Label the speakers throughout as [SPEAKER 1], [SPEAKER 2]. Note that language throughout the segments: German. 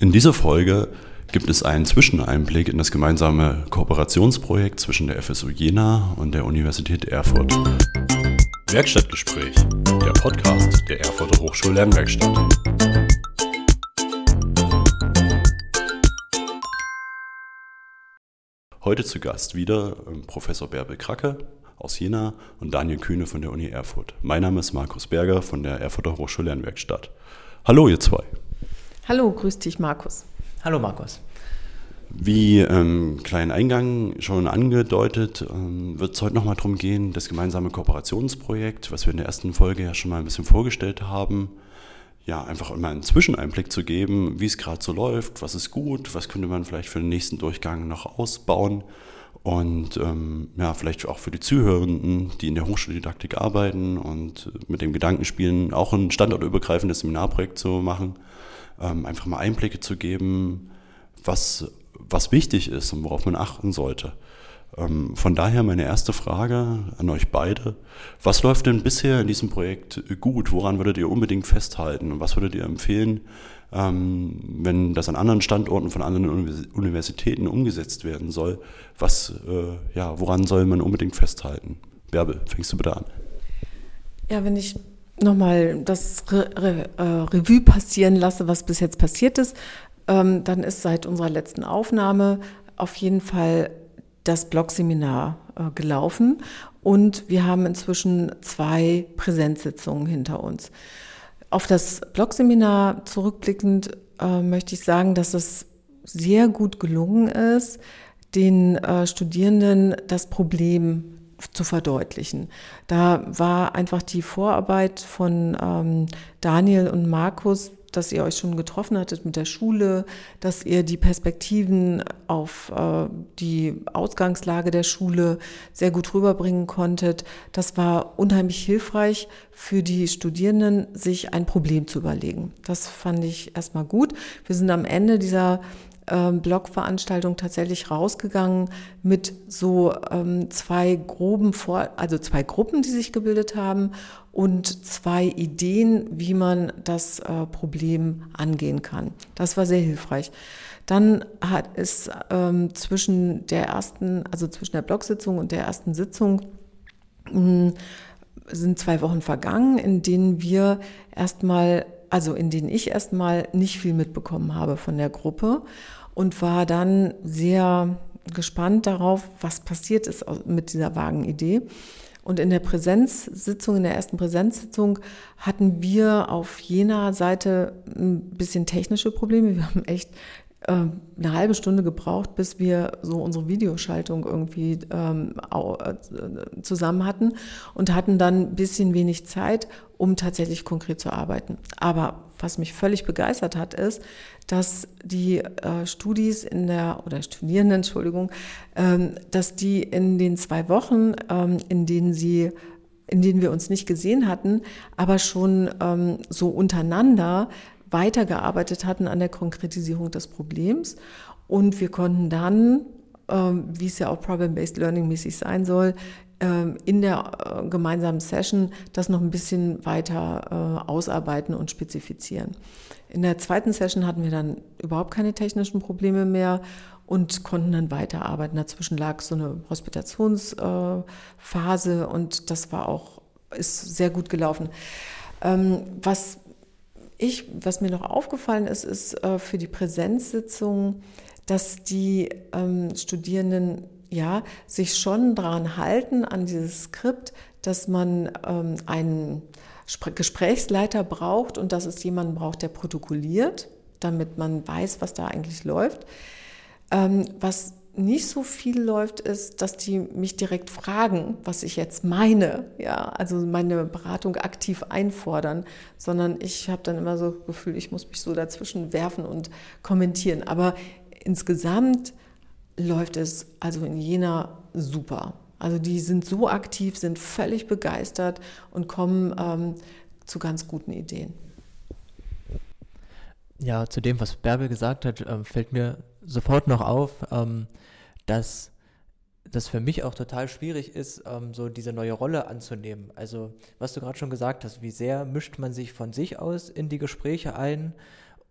[SPEAKER 1] In dieser Folge gibt es einen Zwischeneinblick in das gemeinsame Kooperationsprojekt zwischen der FSU Jena und der Universität Erfurt.
[SPEAKER 2] Werkstattgespräch, der Podcast der Erfurter Hochschullernwerkstatt.
[SPEAKER 1] Heute zu Gast wieder ähm, Professor Bärbel Kracke aus Jena und Daniel Kühne von der Uni Erfurt. Mein Name ist Markus Berger von der Erfurter Hochschullernwerkstatt. Hallo ihr zwei.
[SPEAKER 3] Hallo, grüß dich, Markus.
[SPEAKER 4] Hallo, Markus.
[SPEAKER 1] Wie ähm, kleinen Eingang schon angedeutet, ähm, wird es heute nochmal darum gehen, das gemeinsame Kooperationsprojekt, was wir in der ersten Folge ja schon mal ein bisschen vorgestellt haben, ja, einfach mal einen Zwischeneinblick zu geben, wie es gerade so läuft, was ist gut, was könnte man vielleicht für den nächsten Durchgang noch ausbauen und ähm, ja, vielleicht auch für die Zuhörenden, die in der Hochschuldidaktik arbeiten und mit dem Gedanken spielen, auch ein standortübergreifendes Seminarprojekt zu machen ähm, einfach mal Einblicke zu geben, was, was wichtig ist und worauf man achten sollte. Ähm, von daher meine erste Frage an euch beide. Was läuft denn bisher in diesem Projekt gut? Woran würdet ihr unbedingt festhalten? Und was würdet ihr empfehlen, ähm, wenn das an anderen Standorten von anderen Universitäten umgesetzt werden soll? Was, äh, ja, woran soll man unbedingt festhalten? Bärbel, fängst du bitte an.
[SPEAKER 3] Ja, wenn ich nochmal das Re Re äh, Revue passieren lasse, was bis jetzt passiert ist, ähm, dann ist seit unserer letzten Aufnahme auf jeden Fall das Blog-Seminar äh, gelaufen und wir haben inzwischen zwei Präsenzsitzungen hinter uns. Auf das Blog-Seminar zurückblickend äh, möchte ich sagen, dass es sehr gut gelungen ist, den äh, Studierenden das Problem zu verdeutlichen. Da war einfach die Vorarbeit von ähm, Daniel und Markus, dass ihr euch schon getroffen hattet mit der Schule, dass ihr die Perspektiven auf äh, die Ausgangslage der Schule sehr gut rüberbringen konntet. Das war unheimlich hilfreich für die Studierenden, sich ein Problem zu überlegen. Das fand ich erstmal gut. Wir sind am Ende dieser ähm, Blogveranstaltung tatsächlich rausgegangen mit so ähm, zwei groben Vor also zwei Gruppen, die sich gebildet haben und zwei Ideen, wie man das äh, Problem angehen kann. Das war sehr hilfreich. Dann hat es ähm, zwischen der ersten, also zwischen der Blogsitzung und der ersten Sitzung hm, sind zwei Wochen vergangen, in denen wir erstmal also in denen ich erstmal nicht viel mitbekommen habe von der Gruppe und war dann sehr gespannt darauf, was passiert ist mit dieser vagen Idee. Und in der Präsenzsitzung, in der ersten Präsenzsitzung hatten wir auf jener Seite ein bisschen technische Probleme. Wir haben echt eine halbe Stunde gebraucht, bis wir so unsere Videoschaltung irgendwie ähm, äh, zusammen hatten und hatten dann ein bisschen wenig Zeit, um tatsächlich konkret zu arbeiten. Aber was mich völlig begeistert hat, ist, dass die äh, Studis in der, oder Studierenden, Entschuldigung, ähm, dass die in den zwei Wochen, ähm, in denen sie in denen wir uns nicht gesehen hatten, aber schon ähm, so untereinander weitergearbeitet hatten an der Konkretisierung des Problems. Und wir konnten dann, ähm, wie es ja auch Problem-Based Learning mäßig sein soll, ähm, in der äh, gemeinsamen Session das noch ein bisschen weiter äh, ausarbeiten und spezifizieren. In der zweiten Session hatten wir dann überhaupt keine technischen Probleme mehr und konnten dann weiterarbeiten. Dazwischen lag so eine Hospitationsphase und das war auch, ist sehr gut gelaufen. Ähm, was ich, was mir noch aufgefallen ist, ist äh, für die Präsenzsitzung, dass die ähm, Studierenden ja sich schon daran halten, an dieses Skript, dass man ähm, einen Gesprächsleiter braucht und dass es jemanden braucht, der protokolliert, damit man weiß, was da eigentlich läuft. Ähm, was nicht so viel läuft, ist, dass die mich direkt fragen, was ich jetzt meine, ja, also meine Beratung aktiv einfordern, sondern ich habe dann immer so das Gefühl, ich muss mich so dazwischen werfen und kommentieren. Aber insgesamt läuft es also in Jena super. Also die sind so aktiv, sind völlig begeistert und kommen ähm, zu ganz guten Ideen.
[SPEAKER 4] Ja, zu dem, was Bärbel gesagt hat, äh, fällt mir sofort noch auf, ähm, dass das für mich auch total schwierig ist, ähm, so diese neue Rolle anzunehmen. Also, was du gerade schon gesagt hast, wie sehr mischt man sich von sich aus in die Gespräche ein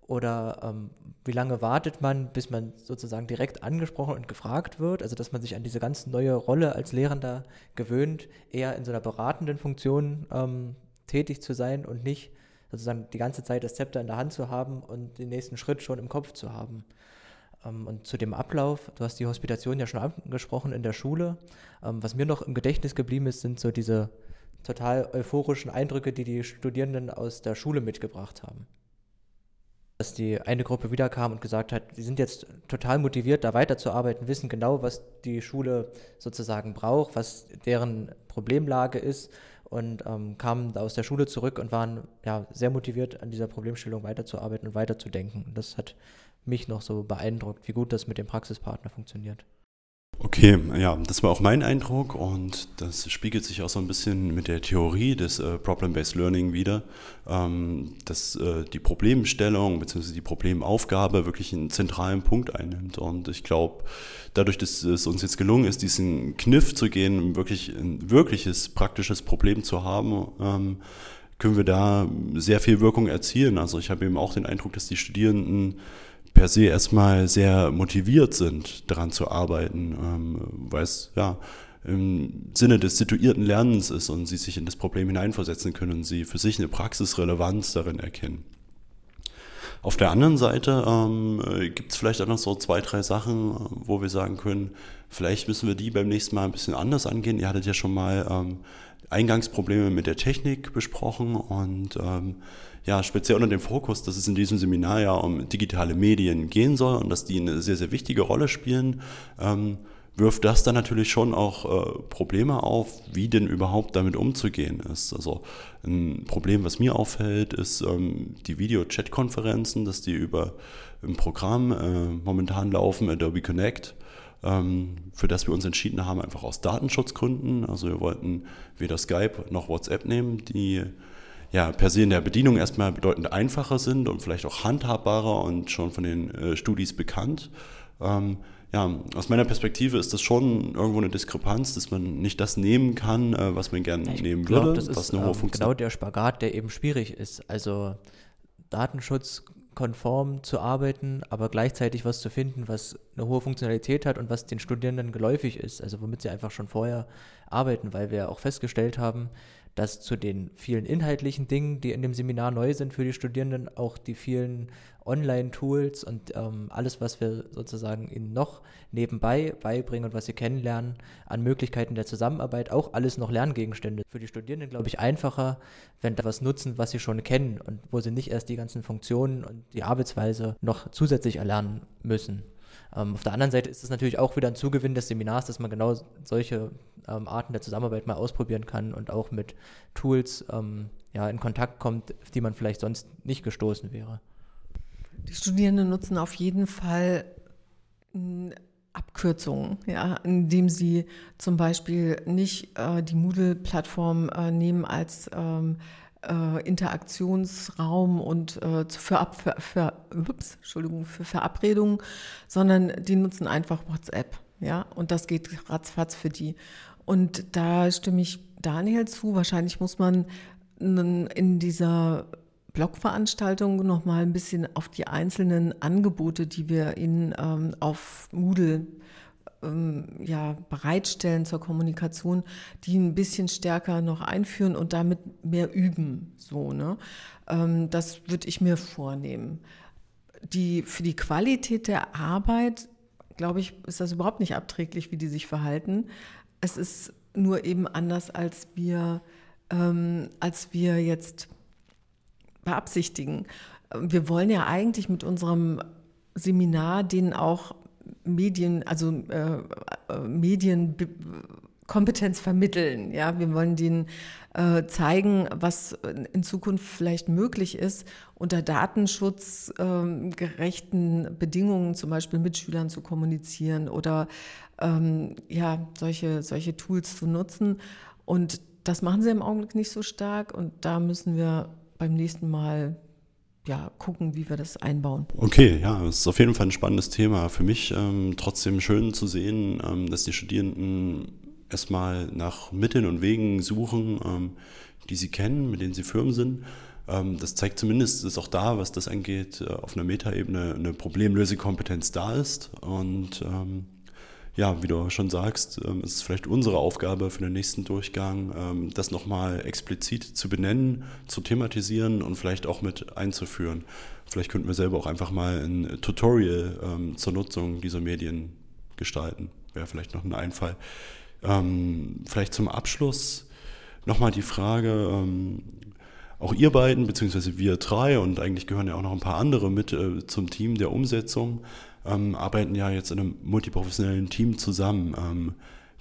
[SPEAKER 4] Oder ähm, wie lange wartet man, bis man sozusagen direkt angesprochen und gefragt wird? Also dass man sich an diese ganz neue Rolle als Lehrender gewöhnt, eher in so einer beratenden Funktion ähm, tätig zu sein und nicht sozusagen die ganze Zeit das Zepter in der Hand zu haben und den nächsten Schritt schon im Kopf zu haben. Ähm, und zu dem Ablauf, du hast die Hospitation ja schon angesprochen in der Schule. Ähm, was mir noch im Gedächtnis geblieben ist, sind so diese total euphorischen Eindrücke, die die Studierenden aus der Schule mitgebracht haben. Dass die eine Gruppe wiederkam und gesagt hat, sie sind jetzt total motiviert, da weiterzuarbeiten, wissen genau, was die Schule sozusagen braucht, was deren Problemlage ist und ähm, kamen aus der Schule zurück und waren ja, sehr motiviert, an dieser Problemstellung weiterzuarbeiten und weiterzudenken. Das hat mich noch so beeindruckt, wie gut das mit dem Praxispartner funktioniert.
[SPEAKER 1] Okay, ja, das war auch mein Eindruck und das spiegelt sich auch so ein bisschen mit der Theorie des äh, Problem-Based Learning wieder, ähm, dass äh, die Problemstellung bzw. die Problemaufgabe wirklich einen zentralen Punkt einnimmt. Und ich glaube, dadurch, dass es uns jetzt gelungen ist, diesen Kniff zu gehen, wirklich ein wirkliches praktisches Problem zu haben, ähm, können wir da sehr viel Wirkung erzielen. Also ich habe eben auch den Eindruck, dass die Studierenden per se erstmal sehr motiviert sind, daran zu arbeiten, ähm, weil es ja im Sinne des situierten Lernens ist und sie sich in das Problem hineinversetzen können und sie für sich eine Praxisrelevanz darin erkennen. Auf der anderen Seite ähm, gibt es vielleicht auch noch so zwei, drei Sachen, wo wir sagen können, vielleicht müssen wir die beim nächsten Mal ein bisschen anders angehen. Ihr hattet ja schon mal ähm, Eingangsprobleme mit der Technik besprochen und ähm, ja, speziell unter dem Fokus, dass es in diesem Seminar ja um digitale Medien gehen soll und dass die eine sehr, sehr wichtige Rolle spielen, ähm, wirft das dann natürlich schon auch äh, Probleme auf, wie denn überhaupt damit umzugehen ist. Also ein Problem, was mir auffällt, ist ähm, die Video-Chat-Konferenzen, dass die über ein Programm äh, momentan laufen, Adobe Connect, ähm, für das wir uns entschieden haben, einfach aus Datenschutzgründen. Also wir wollten weder Skype noch WhatsApp nehmen, die ja per se in der Bedienung erstmal bedeutend einfacher sind und vielleicht auch handhabbarer und schon von den äh, Studis bekannt. Ähm, ja, aus meiner Perspektive ist das schon irgendwo eine Diskrepanz, dass man nicht das nehmen kann, äh, was man gerne nehmen glaub, würde.
[SPEAKER 4] Das ist eine hohe ähm, genau der Spagat, der eben schwierig ist. Also datenschutzkonform zu arbeiten, aber gleichzeitig was zu finden, was eine hohe Funktionalität hat und was den Studierenden geläufig ist, also womit sie einfach schon vorher arbeiten, weil wir auch festgestellt haben, dass zu den vielen inhaltlichen Dingen, die in dem Seminar neu sind für die Studierenden, auch die vielen Online-Tools und ähm, alles, was wir sozusagen ihnen noch nebenbei beibringen und was sie kennenlernen, an Möglichkeiten der Zusammenarbeit, auch alles noch Lerngegenstände. Für die Studierenden, glaube ich, einfacher, wenn da was nutzen, was sie schon kennen und wo sie nicht erst die ganzen Funktionen und die Arbeitsweise noch zusätzlich erlernen müssen. Ähm, auf der anderen Seite ist es natürlich auch wieder ein Zugewinn des Seminars, dass man genau solche ähm, Arten der Zusammenarbeit mal ausprobieren kann und auch mit Tools ähm, ja, in Kontakt kommt, auf die man vielleicht sonst nicht gestoßen wäre.
[SPEAKER 3] Die Studierenden nutzen auf jeden Fall Abkürzungen, ja, indem sie zum Beispiel nicht äh, die Moodle-Plattform äh, nehmen als ähm, äh, Interaktionsraum und äh, für, Ab, für, für, ups, Entschuldigung, für Verabredungen, sondern die nutzen einfach WhatsApp. Ja, und das geht ratzfatz für die. Und da stimme ich Daniel zu. Wahrscheinlich muss man in dieser Blogveranstaltung noch mal ein bisschen auf die einzelnen Angebote, die wir Ihnen ähm, auf Moodle ja, bereitstellen zur Kommunikation, die ein bisschen stärker noch einführen und damit mehr üben. So, ne? Ähm, das würde ich mir vornehmen. Die, für die Qualität der Arbeit, glaube ich, ist das überhaupt nicht abträglich, wie die sich verhalten. Es ist nur eben anders, als wir, ähm, als wir jetzt beabsichtigen. Wir wollen ja eigentlich mit unserem Seminar denen auch Medien, also äh, äh, Medienkompetenz vermitteln. Ja, wir wollen denen äh, zeigen, was in Zukunft vielleicht möglich ist, unter datenschutzgerechten ähm, Bedingungen zum Beispiel mit Schülern zu kommunizieren oder ähm, ja, solche, solche Tools zu nutzen. Und das machen sie im Augenblick nicht so stark und da müssen wir beim nächsten Mal ja, gucken, wie wir das einbauen.
[SPEAKER 1] Okay, ja, es ist auf jeden Fall ein spannendes Thema. Für mich ähm, trotzdem schön zu sehen, ähm, dass die Studierenden erstmal nach Mitteln und Wegen suchen, ähm, die sie kennen, mit denen sie firm sind. Ähm, das zeigt zumindest, dass auch da, was das angeht, äh, auf einer Metaebene eine Problemlösekompetenz da ist. Und ähm, ja, wie du schon sagst, ähm, ist es vielleicht unsere Aufgabe für den nächsten Durchgang, ähm, das nochmal explizit zu benennen, zu thematisieren und vielleicht auch mit einzuführen. Vielleicht könnten wir selber auch einfach mal ein Tutorial ähm, zur Nutzung dieser Medien gestalten. Wäre vielleicht noch ein Einfall. vielleicht zum Abschluss nochmal die Frage, auch ihr beiden, beziehungsweise wir drei und eigentlich gehören ja auch noch ein paar andere mit äh, zum Team der Umsetzung, ähm, arbeiten ja jetzt in einem multiprofessionellen Team zusammen. Ähm,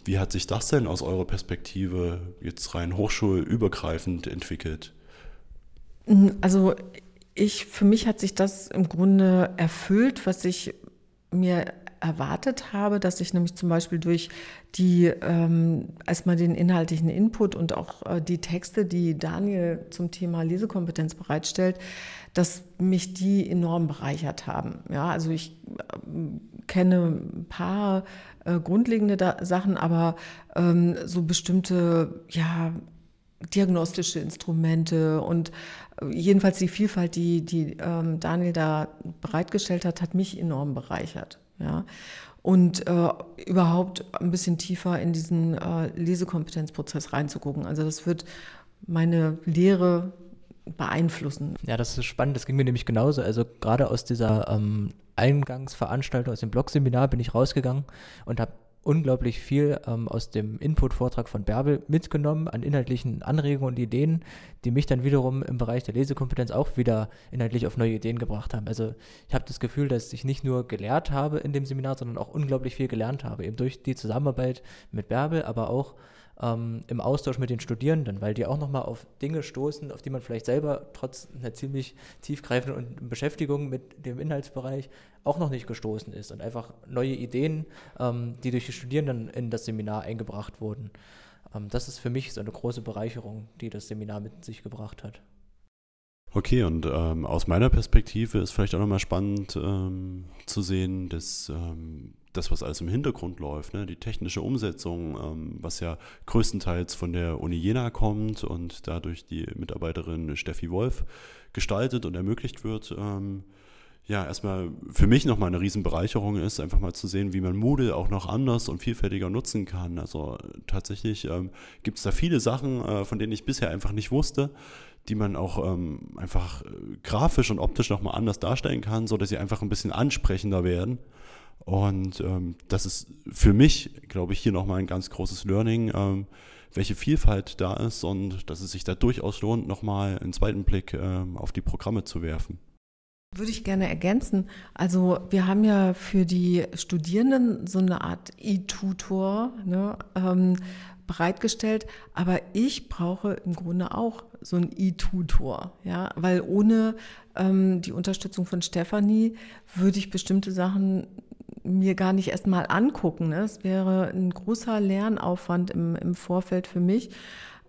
[SPEAKER 1] wie hat sich das denn aus eurer Perspektive jetzt rein hochschulübergreifend entwickelt?
[SPEAKER 3] Also ich, für mich hat sich das im Grunde erfüllt, was ich mir erwartet habe, dass ich nämlich zum Beispiel durch die, ähm, erstmal den inhaltlichen Input und auch äh, die Texte, die Daniel zum Thema Lesekompetenz bereitstellt, dass mich die enorm bereichert haben. Ja, also ich äh, kenne ein paar äh, grundlegende da Sachen, aber ähm, so bestimmte, ja, diagnostische Instrumente und äh, jedenfalls die Vielfalt, die, die ähm, Daniel da bereitgestellt hat, hat mich enorm bereichert. Ja? Und äh, überhaupt ein bisschen tiefer in diesen äh, Lesekompetenzprozess reinzugucken. Also das wird meine Lehre beeinflussen.
[SPEAKER 4] Ja, das ist spannend. Das ging mir nämlich genauso. Also gerade aus dieser ähm, Eingangsveranstaltung, aus dem Blogseminar bin ich rausgegangen und habe unglaublich viel ähm, aus dem Input-Vortrag von Bärbel mitgenommen an inhaltlichen Anregungen und Ideen, die mich dann wiederum im Bereich der Lesekompetenz auch wieder inhaltlich auf neue Ideen gebracht haben. Also ich habe das Gefühl, dass ich nicht nur gelehrt habe in dem Seminar, sondern auch unglaublich viel gelernt habe, eben durch die Zusammenarbeit mit Bärbel, aber auch ähm, im Austausch mit den Studierenden, weil die auch nochmal auf Dinge stoßen, auf die man vielleicht selber trotz einer ziemlich tiefgreifenden Beschäftigung mit dem Inhaltsbereich auch noch nicht gestoßen ist und einfach neue Ideen, ähm, die durch die Studierenden in das Seminar eingebracht wurden. Ähm, das ist für mich so eine große Bereicherung, die das Seminar mit sich gebracht hat.
[SPEAKER 1] Okay, und ähm, aus meiner Perspektive ist vielleicht auch nochmal spannend ähm, zu sehen, dass ähm, das, was alles im Hintergrund läuft, ne, die technische Umsetzung, ähm, was ja größtenteils von der Uni Jena kommt und dadurch die Mitarbeiterin Steffi Wolf gestaltet und ermöglicht wird, ähm, ja, erstmal für mich nochmal eine Riesenbereicherung ist, einfach mal zu sehen, wie man Moodle auch noch anders und vielfältiger nutzen kann. Also tatsächlich ähm, gibt es da viele Sachen, äh, von denen ich bisher einfach nicht wusste, die man auch ähm, einfach äh, grafisch und optisch nochmal anders darstellen kann, so dass sie einfach ein bisschen ansprechender werden. Und ähm, das ist für mich, glaube ich, hier nochmal ein ganz großes Learning, ähm, welche Vielfalt da ist und dass es sich da durchaus lohnt, nochmal einen zweiten Blick ähm, auf die Programme zu werfen.
[SPEAKER 3] Würde ich gerne ergänzen. Also wir haben ja für die Studierenden so eine Art E-Tutor ne, ähm, bereitgestellt, aber ich brauche im Grunde auch so ein E-Tutor, ja, weil ohne ähm, die Unterstützung von Stefanie würde ich bestimmte Sachen mir gar nicht erst mal angucken. Ne? Es wäre ein großer Lernaufwand im, im Vorfeld für mich.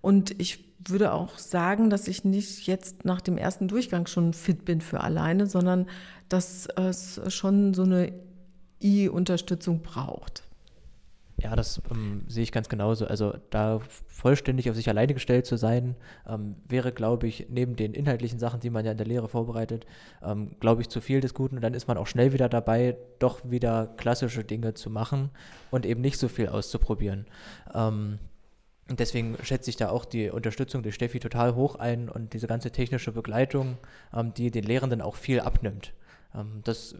[SPEAKER 3] Und ich würde auch sagen, dass ich nicht jetzt nach dem ersten Durchgang schon fit bin für alleine, sondern dass es schon so eine I-Unterstützung braucht.
[SPEAKER 4] Ja, das ähm, sehe ich ganz genauso. Also da vollständig auf sich alleine gestellt zu sein, ähm, wäre, glaube ich, neben den inhaltlichen Sachen, die man ja in der Lehre vorbereitet, ähm, glaube ich, zu viel des Guten. Und dann ist man auch schnell wieder dabei, doch wieder klassische Dinge zu machen und eben nicht so viel auszuprobieren. Und deswegen schätze ich da auch die Unterstützung durch Steffi total hoch ein und diese ganze technische Begleitung, ähm, die den Lehrenden auch viel abnimmt. Ähm, das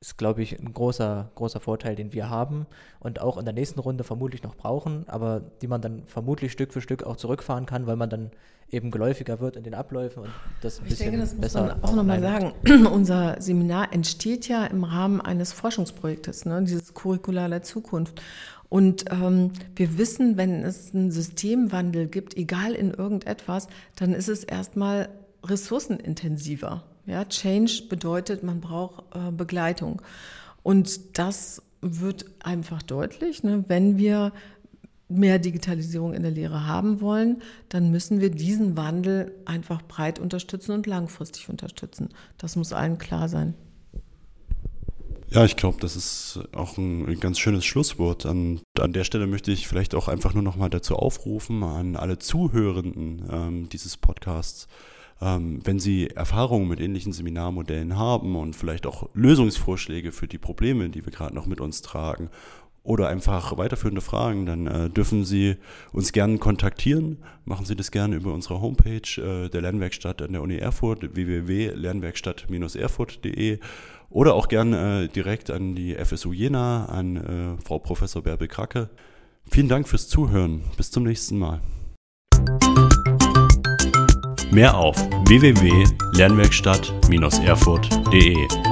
[SPEAKER 4] ist, glaube ich, ein großer, großer Vorteil, den wir haben und auch in der nächsten Runde vermutlich noch brauchen, aber die man dann vermutlich Stück für Stück auch zurückfahren kann, weil man dann eben geläufiger wird in den Abläufen und das ein
[SPEAKER 3] ich
[SPEAKER 4] bisschen
[SPEAKER 3] denke, das
[SPEAKER 4] besser.
[SPEAKER 3] Muss man auch nochmal sagen. Unser Seminar entsteht ja im Rahmen eines Forschungsprojektes, ne, dieses Curricula der Zukunft. Und ähm, wir wissen, wenn es einen Systemwandel gibt, egal in irgendetwas, dann ist es erstmal ressourcenintensiver. Ja, Change bedeutet, man braucht äh, Begleitung. Und das wird einfach deutlich, ne? wenn wir mehr Digitalisierung in der Lehre haben wollen, dann müssen wir diesen Wandel einfach breit unterstützen und langfristig unterstützen. Das muss allen klar sein.
[SPEAKER 1] Ja, ich glaube, das ist auch ein ganz schönes Schlusswort. An, an der Stelle möchte ich vielleicht auch einfach nur noch mal dazu aufrufen, an alle Zuhörenden ähm, dieses Podcasts, Ähm, wenn Sie Erfahrungen mit ähnlichen Seminarmodellen haben und vielleicht auch Lösungsvorschläge für die Probleme, die wir gerade noch mit uns tragen oder einfach weiterführende Fragen, dann äh, dürfen Sie uns gerne kontaktieren. Machen Sie das gerne über unsere Homepage äh, der Lernwerkstatt an der Uni Erfurt, www.lernwerkstatt-erfurt.de oder auch gerne äh, direkt an die FSU Jena, an äh, Frau Professor Bärbel Kracke. Vielen Dank fürs Zuhören. Bis zum nächsten Mal.
[SPEAKER 2] Mehr auf www.lernwerkstatt-erfurt.de